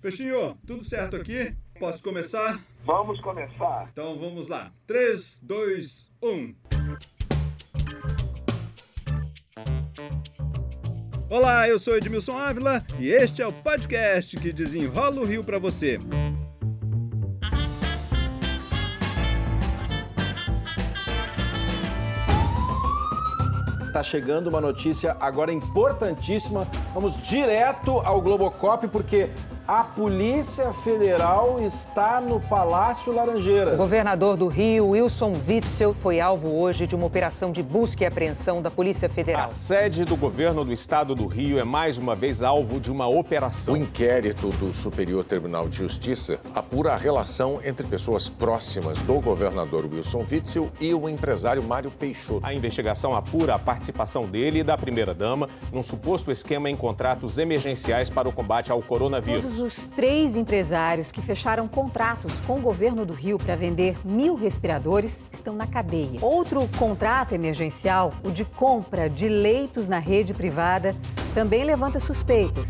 Peixinho, tudo certo aqui? Posso começar? Vamos começar. Então vamos lá. 3, 2, 1. Olá, eu sou Edmilson Ávila e este é o podcast que desenrola o Rio para você. Tá chegando uma notícia agora importantíssima. Vamos direto ao Globocop porque a Polícia Federal está no Palácio Laranjeiras. O governador do Rio, Wilson Witzel, foi alvo hoje de uma operação de busca e apreensão da Polícia Federal. A sede do governo do estado do Rio é mais uma vez alvo de uma operação. O inquérito do Superior Tribunal de Justiça apura a relação entre pessoas próximas do governador Wilson Witzel e o empresário Mário Peixoto. A investigação apura a participação dele e da primeira-dama num suposto esquema em contratos emergenciais para o combate ao coronavírus. Os três empresários que fecharam contratos com o governo do Rio para vender mil respiradores estão na cadeia. Outro contrato emergencial, o de compra de leitos na rede privada, também levanta suspeitas.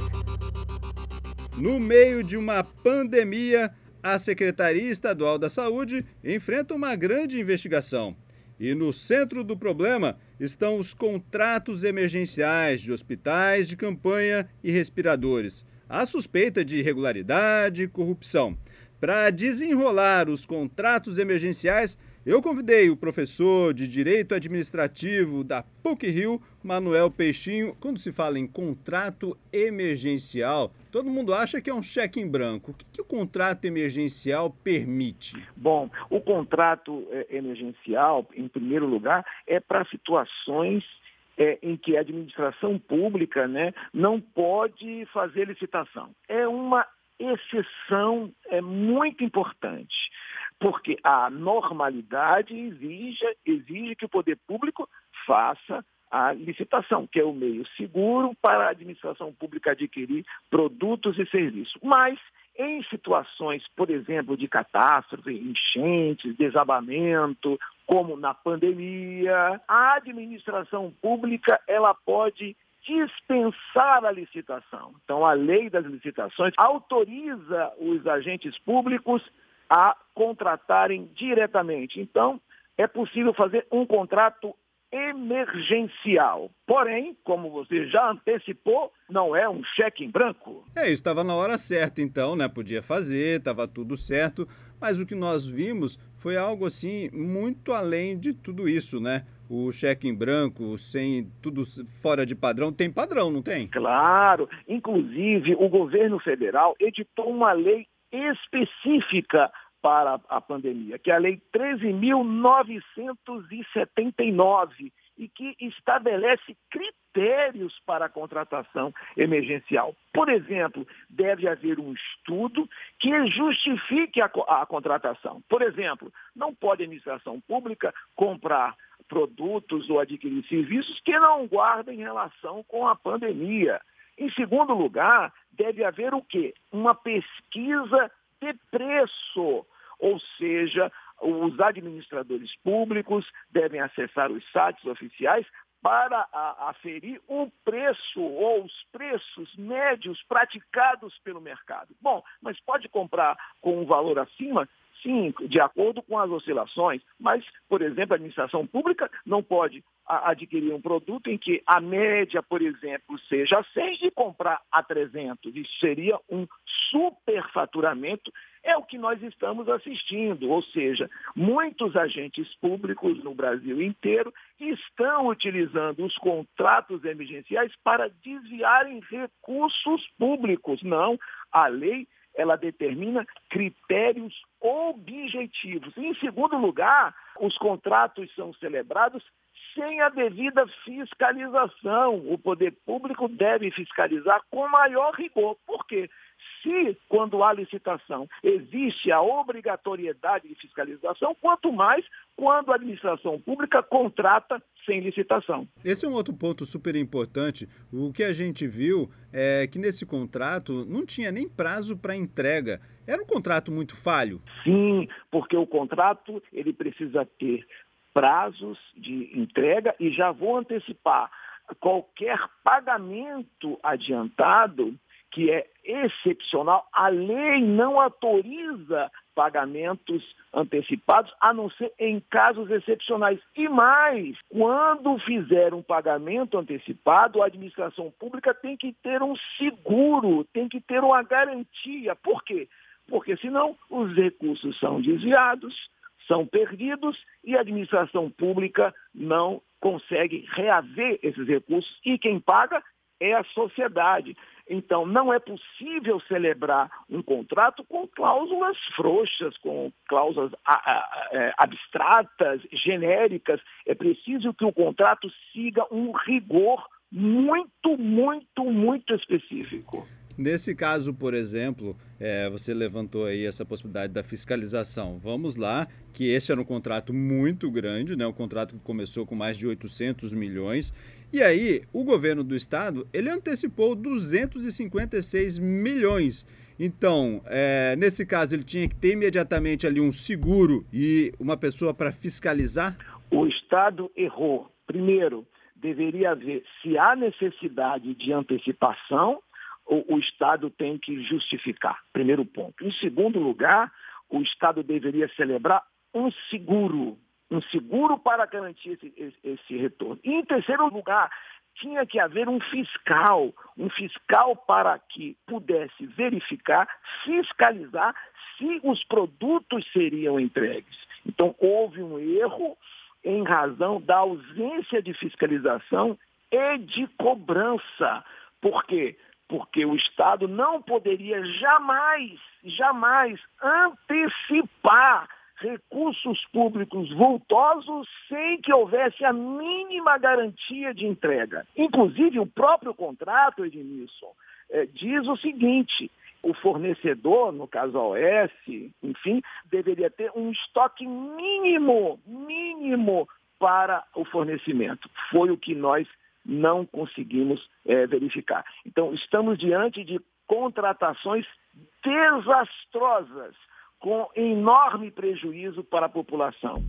No meio de uma pandemia, a Secretaria Estadual da Saúde enfrenta uma grande investigação. E no centro do problema estão os contratos emergenciais de hospitais de campanha e respiradores a suspeita de irregularidade e corrupção. Para desenrolar os contratos emergenciais, eu convidei o professor de Direito Administrativo da PUC Rio, Manuel Peixinho. Quando se fala em contrato emergencial, todo mundo acha que é um cheque em branco. O que, que o contrato emergencial permite? Bom, o contrato eh, emergencial, em primeiro lugar, é para situações é, em que a administração pública né, não pode fazer licitação. É uma exceção é muito importante, porque a normalidade exige, exige que o poder público faça a licitação, que é o meio seguro para a administração pública adquirir produtos e serviços. Mas em situações, por exemplo, de catástrofe, enchentes, desabamento, como na pandemia, a administração pública ela pode dispensar a licitação. Então, a lei das licitações autoriza os agentes públicos a contratarem diretamente. Então, é possível fazer um contrato emergencial. Porém, como você já antecipou, não é um cheque em branco. É, isso estava na hora certa, então, né? Podia fazer, estava tudo certo. Mas o que nós vimos foi algo assim muito além de tudo isso, né? O cheque em branco, sem tudo fora de padrão, tem padrão, não tem? Claro. Inclusive, o governo federal editou uma lei específica para a pandemia, que é a Lei 13.979 e que estabelece critérios para a contratação emergencial. Por exemplo, deve haver um estudo que justifique a, a contratação. Por exemplo, não pode a administração pública comprar produtos ou adquirir serviços que não guardem relação com a pandemia. Em segundo lugar, deve haver o quê? Uma pesquisa de preço, ou seja, os administradores públicos devem acessar os sites oficiais para aferir o preço ou os preços médios praticados pelo mercado. Bom, mas pode comprar com um valor acima? Sim, de acordo com as oscilações, mas, por exemplo, a administração pública não pode adquirir um produto em que a média, por exemplo, seja 100 e comprar a 300. Isso seria um superfaturamento, é o que nós estamos assistindo. Ou seja, muitos agentes públicos no Brasil inteiro estão utilizando os contratos emergenciais para desviarem recursos públicos. Não, a lei ela determina critérios objetivos. Em segundo lugar, os contratos são celebrados sem a devida fiscalização. O poder público deve fiscalizar com maior rigor. Por quê? Se, quando há licitação, existe a obrigatoriedade de fiscalização, quanto mais quando a administração pública contrata sem licitação. Esse é um outro ponto super importante. O que a gente viu é que nesse contrato não tinha nem prazo para entrega. Era um contrato muito falho. Sim, porque o contrato ele precisa ter prazos de entrega e já vou antecipar qualquer pagamento adiantado que é excepcional, a lei não autoriza pagamentos antecipados, a não ser em casos excepcionais. E mais, quando fizer um pagamento antecipado, a administração pública tem que ter um seguro, tem que ter uma garantia. Por quê? Porque senão os recursos são desviados, são perdidos e a administração pública não consegue reaver esses recursos e quem paga é a sociedade. Então, não é possível celebrar um contrato com cláusulas frouxas, com cláusulas é, abstratas, genéricas. É preciso que o contrato siga um rigor muito, muito, muito específico. Nesse caso, por exemplo, é, você levantou aí essa possibilidade da fiscalização. Vamos lá, que esse era um contrato muito grande, né? um contrato que começou com mais de 800 milhões. E aí, o governo do estado, ele antecipou 256 milhões. Então, é, nesse caso, ele tinha que ter imediatamente ali um seguro e uma pessoa para fiscalizar? O Estado errou. Primeiro, deveria haver, se há necessidade de antecipação, o, o Estado tem que justificar, primeiro ponto. Em segundo lugar, o Estado deveria celebrar um seguro, um seguro para garantir esse, esse, retorno. E em terceiro lugar, tinha que haver um fiscal, um fiscal para que pudesse verificar, fiscalizar se os produtos seriam entregues. Então, houve um erro em razão da ausência de fiscalização e de cobrança. Por quê? Porque o Estado não poderia jamais, jamais antecipar recursos públicos vultosos sem que houvesse a mínima garantia de entrega. Inclusive, o próprio contrato, Edmilson, é, diz o seguinte: o fornecedor, no caso a OS, enfim, deveria ter um estoque mínimo, mínimo para o fornecimento. Foi o que nós não conseguimos é, verificar. Então, estamos diante de contratações desastrosas, com enorme prejuízo para a população.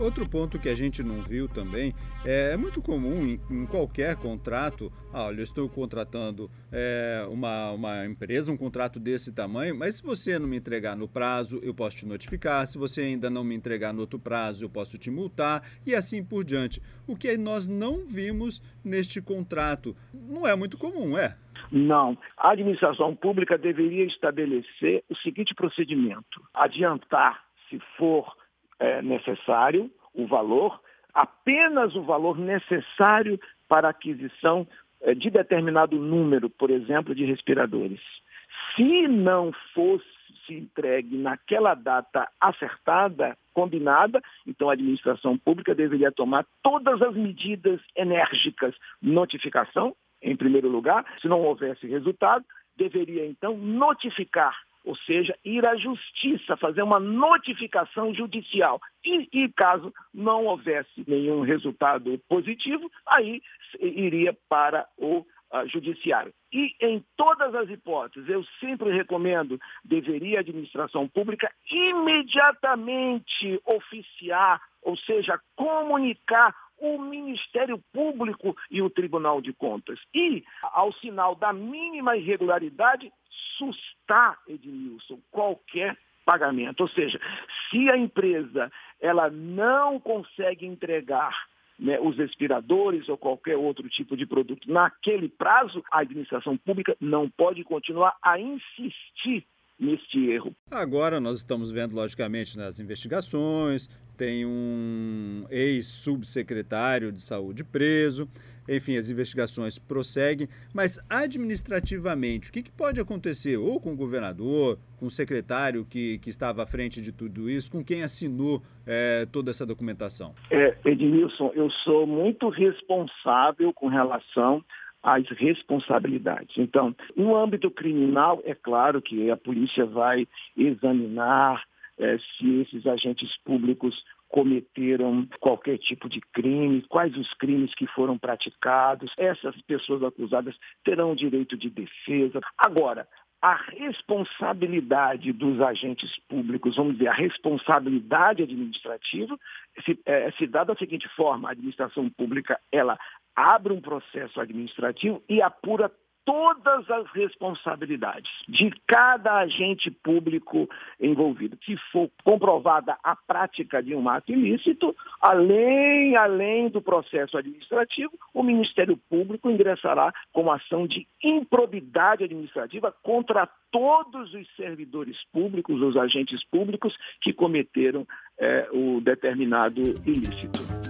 Outro ponto que a gente não viu também é, é muito comum em, em, qualquer contrato. Ah, olha, eu estou contratando é, uma, uma empresa, um contrato desse tamanho, mas se você não me entregar no prazo, eu posso te notificar. Se você ainda não me entregar no outro prazo, eu posso te multar e assim por diante. O que nós não vimos neste contrato. Não é muito comum, é? Não. A administração pública deveria estabelecer o seguinte procedimento: adiantar, se for é, necessário, o valor, apenas o valor necessário para a aquisição é, de determinado número, por exemplo, de respiradores. Se não fosse entregue naquela data acertada, combinada, então a administração pública deveria tomar todas as medidas enérgicas, notificação, em primeiro lugar, se não houvesse resultado, deveria então notificar ou seja, ir à justiça, fazer uma notificação judicial. E, e, caso não houvesse nenhum resultado positivo, aí iria para o uh, judiciário. E em todas as hipóteses, eu sempre recomendo, deveria a administração pública imediatamente oficiar, ou seja, comunicar o Ministério Público e o Tribunal de Contas. E, ao sinal da mínima irregularidade, sustar, Edmilson, qualquer pagamento. Ou seja, se a empresa ela não consegue entregar né, os respiradores ou qualquer outro tipo de produto naquele prazo, a administração pública não pode continuar a insistir neste erro. Agora nós estamos vendo, logicamente, nas investigações, tem um ex-subsecretário de saúde preso, enfim, as investigações prosseguem, mas administrativamente, o que, que, pode acontecer ou com o governador, com o secretário que, que estava à frente de tudo isso, com quem assinou é, toda essa documentação? É, Edmilson, eu sou muito responsável com relação as responsabilidades. Então, no âmbito criminal, é claro que a polícia vai examinar é, se esses agentes públicos cometeram qualquer tipo de crime, quais os crimes que foram praticados. Essas pessoas acusadas terão direito de defesa. Agora, a responsabilidade dos agentes públicos, vamos dizer, a responsabilidade administrativa, se, é, se dá da seguinte forma, a administração pública, ela abre um processo administrativo e apura todas as responsabilidades de cada agente público envolvido. Se for comprovada a prática de um ato ilícito, além, além do processo administrativo, o Ministério Público ingressará com ação de improbidade administrativa contra todos os servidores públicos, os agentes públicos que cometeram é, o determinado ilícito.